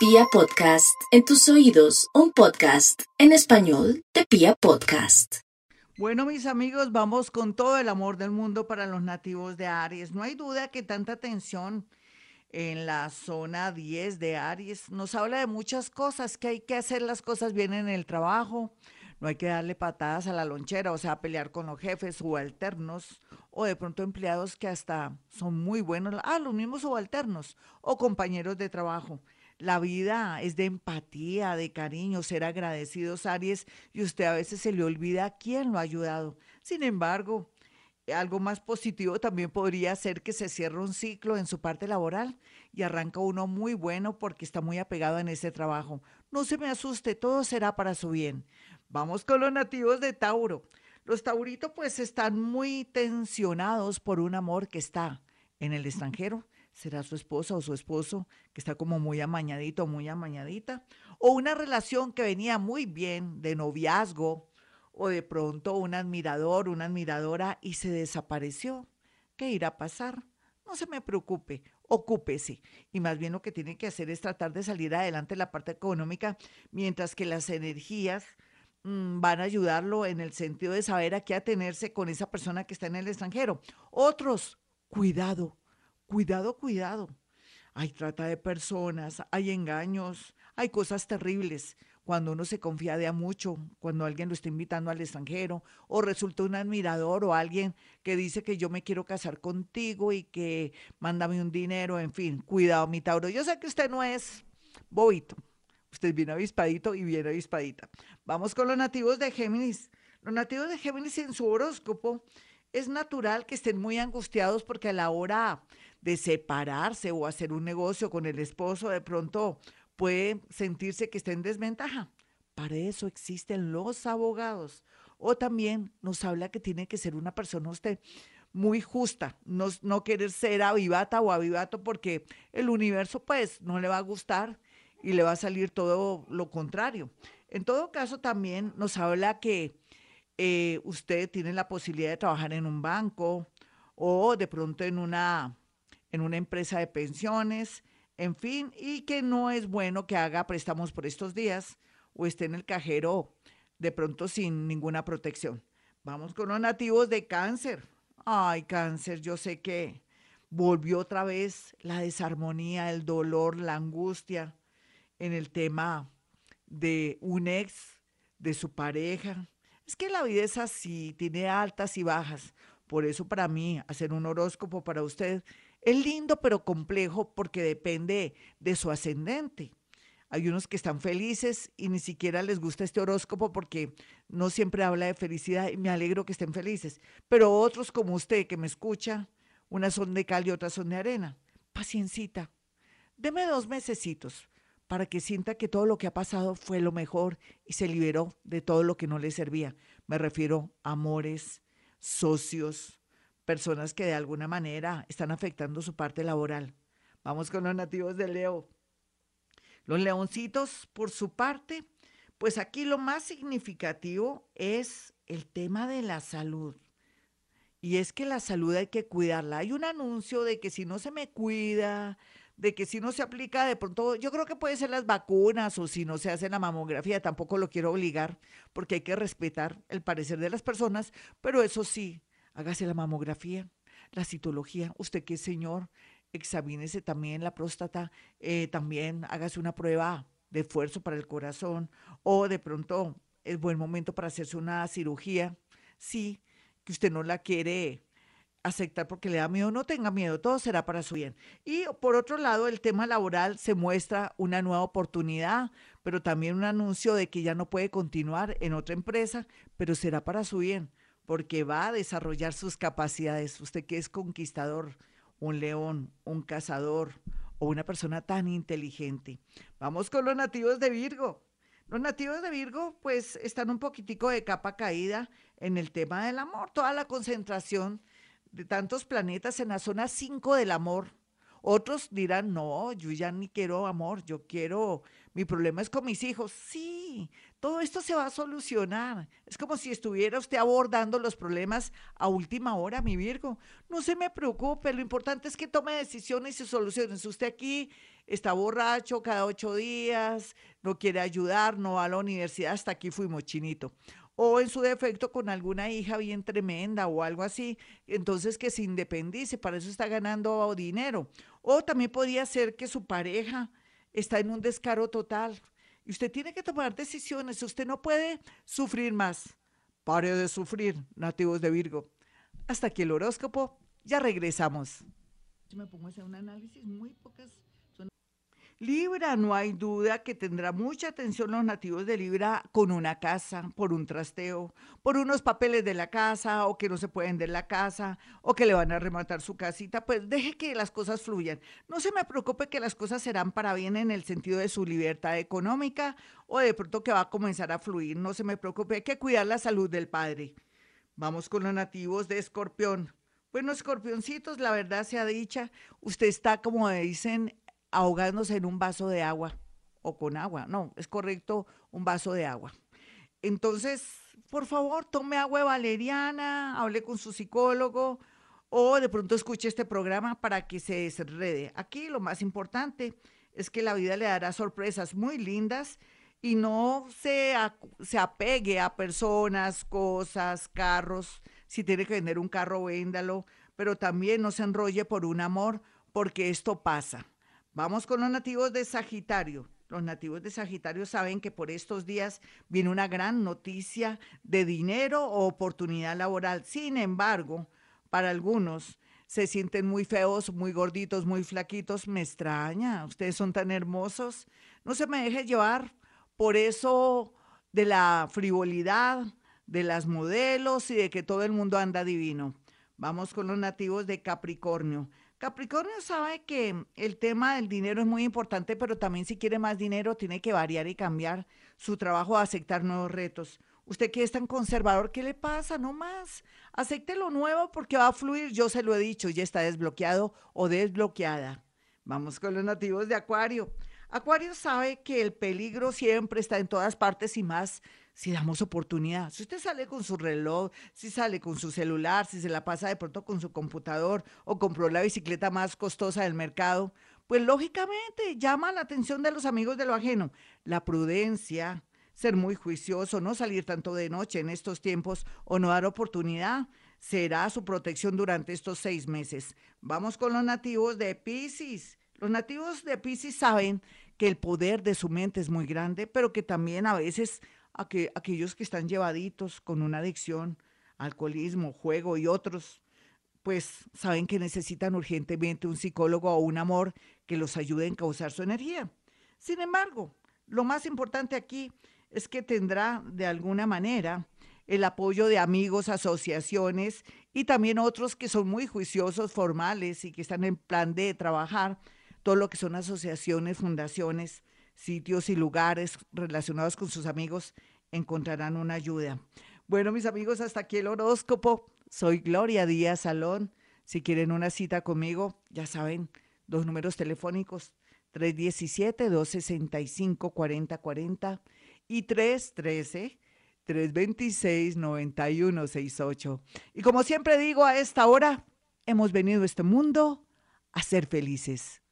Pia Podcast, en tus oídos, un podcast en español de Pia Podcast. Bueno, mis amigos, vamos con todo el amor del mundo para los nativos de Aries. No hay duda que tanta tensión en la zona 10 de Aries nos habla de muchas cosas, que hay que hacer las cosas bien en el trabajo, no hay que darle patadas a la lonchera, o sea, pelear con los jefes subalternos o de pronto empleados que hasta son muy buenos, ah, los mismos subalternos o compañeros de trabajo. La vida es de empatía, de cariño, ser agradecidos, Aries, y usted a veces se le olvida quién lo ha ayudado. Sin embargo, algo más positivo también podría ser que se cierre un ciclo en su parte laboral y arranca uno muy bueno porque está muy apegado en ese trabajo. No se me asuste, todo será para su bien. Vamos con los nativos de Tauro. Los tauritos pues están muy tensionados por un amor que está en el extranjero será su esposa o su esposo que está como muy amañadito, muy amañadita, o una relación que venía muy bien de noviazgo, o de pronto un admirador, una admiradora y se desapareció. ¿Qué irá a pasar? No se me preocupe, ocúpese. Y más bien lo que tiene que hacer es tratar de salir adelante la parte económica, mientras que las energías mm, van a ayudarlo en el sentido de saber a qué atenerse con esa persona que está en el extranjero. Otros, cuidado, Cuidado, cuidado. Hay trata de personas, hay engaños, hay cosas terribles cuando uno se confía de a mucho, cuando alguien lo está invitando al extranjero, o resulta un admirador o alguien que dice que yo me quiero casar contigo y que mándame un dinero, en fin, cuidado, mi Tauro. Yo sé que usted no es bobito, usted viene avispadito y viene avispadita. Vamos con los nativos de Géminis. Los nativos de Géminis en su horóscopo es natural que estén muy angustiados porque a la hora de separarse o hacer un negocio con el esposo, de pronto puede sentirse que está en desventaja. Para eso existen los abogados. O también nos habla que tiene que ser una persona usted muy justa, no, no querer ser avivata o avivato porque el universo pues no le va a gustar y le va a salir todo lo contrario. En todo caso también nos habla que eh, usted tiene la posibilidad de trabajar en un banco o de pronto en una en una empresa de pensiones, en fin, y que no es bueno que haga préstamos por estos días o esté en el cajero de pronto sin ninguna protección. Vamos con los nativos de cáncer. Ay, cáncer, yo sé que volvió otra vez la desarmonía, el dolor, la angustia en el tema de un ex, de su pareja. Es que la vida es así, tiene altas y bajas. Por eso para mí, hacer un horóscopo para usted es lindo pero complejo porque depende de su ascendente. Hay unos que están felices y ni siquiera les gusta este horóscopo porque no siempre habla de felicidad y me alegro que estén felices. Pero otros como usted que me escucha, unas son de cal y otras son de arena. Paciencita. Deme dos mesecitos para que sienta que todo lo que ha pasado fue lo mejor y se liberó de todo lo que no le servía. Me refiero a amores, socios, personas que de alguna manera están afectando su parte laboral. Vamos con los nativos de Leo. Los leoncitos, por su parte, pues aquí lo más significativo es el tema de la salud. Y es que la salud hay que cuidarla. Hay un anuncio de que si no se me cuida, de que si no se aplica de pronto, yo creo que puede ser las vacunas o si no se hace la mamografía, tampoco lo quiero obligar porque hay que respetar el parecer de las personas, pero eso sí, hágase la mamografía, la citología, usted que es señor, examínese también la próstata, eh, también hágase una prueba de esfuerzo para el corazón o de pronto es buen momento para hacerse una cirugía, sí, que usted no la quiere aceptar porque le da miedo, no tenga miedo, todo será para su bien. Y por otro lado, el tema laboral se muestra una nueva oportunidad, pero también un anuncio de que ya no puede continuar en otra empresa, pero será para su bien porque va a desarrollar sus capacidades. Usted que es conquistador, un león, un cazador o una persona tan inteligente. Vamos con los nativos de Virgo. Los nativos de Virgo pues están un poquitico de capa caída en el tema del amor. Toda la concentración de tantos planetas en la zona 5 del amor Otros dirán, no, yo ya ni quiero amor, yo quiero, mi problema es con mis hijos. Sí, todo esto se va a solucionar. Es como si estuviera usted abordando los problemas a última hora, mi Virgo. No se me preocupe, lo importante es que tome decisiones y soluciones. Usted aquí está borracho cada ocho días, no quiere ayudar, no va a la universidad, hasta aquí fuimos chinito o en su defecto con alguna hija bien tremenda o algo así, entonces que se independice, para eso está ganando dinero. O también podría ser que su pareja está en un descaro total y usted tiene que tomar decisiones, usted no puede sufrir más. Pare de sufrir, nativos de Virgo. Hasta aquí el horóscopo, ya regresamos. Yo me pongo a hacer un análisis, muy pocas Libra, no hay duda que tendrá mucha atención los nativos de Libra con una casa, por un trasteo, por unos papeles de la casa o que no se pueden de la casa o que le van a rematar su casita. Pues deje que las cosas fluyan. No se me preocupe que las cosas serán para bien en el sentido de su libertad económica o de pronto que va a comenzar a fluir. No se me preocupe, hay que cuidar la salud del padre. Vamos con los nativos de Escorpión. Bueno, escorpioncitos, la verdad sea dicha, usted está, como dicen, ahogándose en un vaso de agua o con agua. No, es correcto un vaso de agua. Entonces, por favor, tome agua valeriana, hable con su psicólogo o de pronto escuche este programa para que se desenrede. Aquí lo más importante es que la vida le dará sorpresas muy lindas y no se, se apegue a personas, cosas, carros. Si tiene que vender un carro, véndalo, pero también no se enrolle por un amor porque esto pasa. Vamos con los nativos de Sagitario. Los nativos de Sagitario saben que por estos días viene una gran noticia de dinero o oportunidad laboral. Sin embargo, para algunos se sienten muy feos, muy gorditos, muy flaquitos. Me extraña, ustedes son tan hermosos. No se me deje llevar por eso de la frivolidad, de las modelos y de que todo el mundo anda divino. Vamos con los nativos de Capricornio. Capricornio sabe que el tema del dinero es muy importante, pero también si quiere más dinero tiene que variar y cambiar su trabajo a aceptar nuevos retos. Usted que es tan conservador, ¿qué le pasa? No más. Acepte lo nuevo porque va a fluir. Yo se lo he dicho, ya está desbloqueado o desbloqueada. Vamos con los nativos de Acuario. Acuario sabe que el peligro siempre está en todas partes y más si damos oportunidad. Si usted sale con su reloj, si sale con su celular, si se la pasa de pronto con su computador o compró la bicicleta más costosa del mercado, pues lógicamente llama la atención de los amigos de lo ajeno. La prudencia, ser muy juicioso, no salir tanto de noche en estos tiempos o no dar oportunidad será su protección durante estos seis meses. Vamos con los nativos de Pisces. Los nativos de Pisces saben que el poder de su mente es muy grande, pero que también a veces a que aquellos que están llevaditos con una adicción, alcoholismo, juego y otros, pues saben que necesitan urgentemente un psicólogo o un amor que los ayude a encauzar su energía. Sin embargo, lo más importante aquí es que tendrá de alguna manera el apoyo de amigos, asociaciones y también otros que son muy juiciosos, formales y que están en plan de trabajar todo lo que son asociaciones, fundaciones, sitios y lugares relacionados con sus amigos encontrarán una ayuda. Bueno, mis amigos, hasta aquí el horóscopo. Soy Gloria Díaz Salón. Si quieren una cita conmigo, ya saben, dos números telefónicos, 317-265-4040 y 313-326-9168. Y como siempre digo, a esta hora hemos venido a este mundo a ser felices.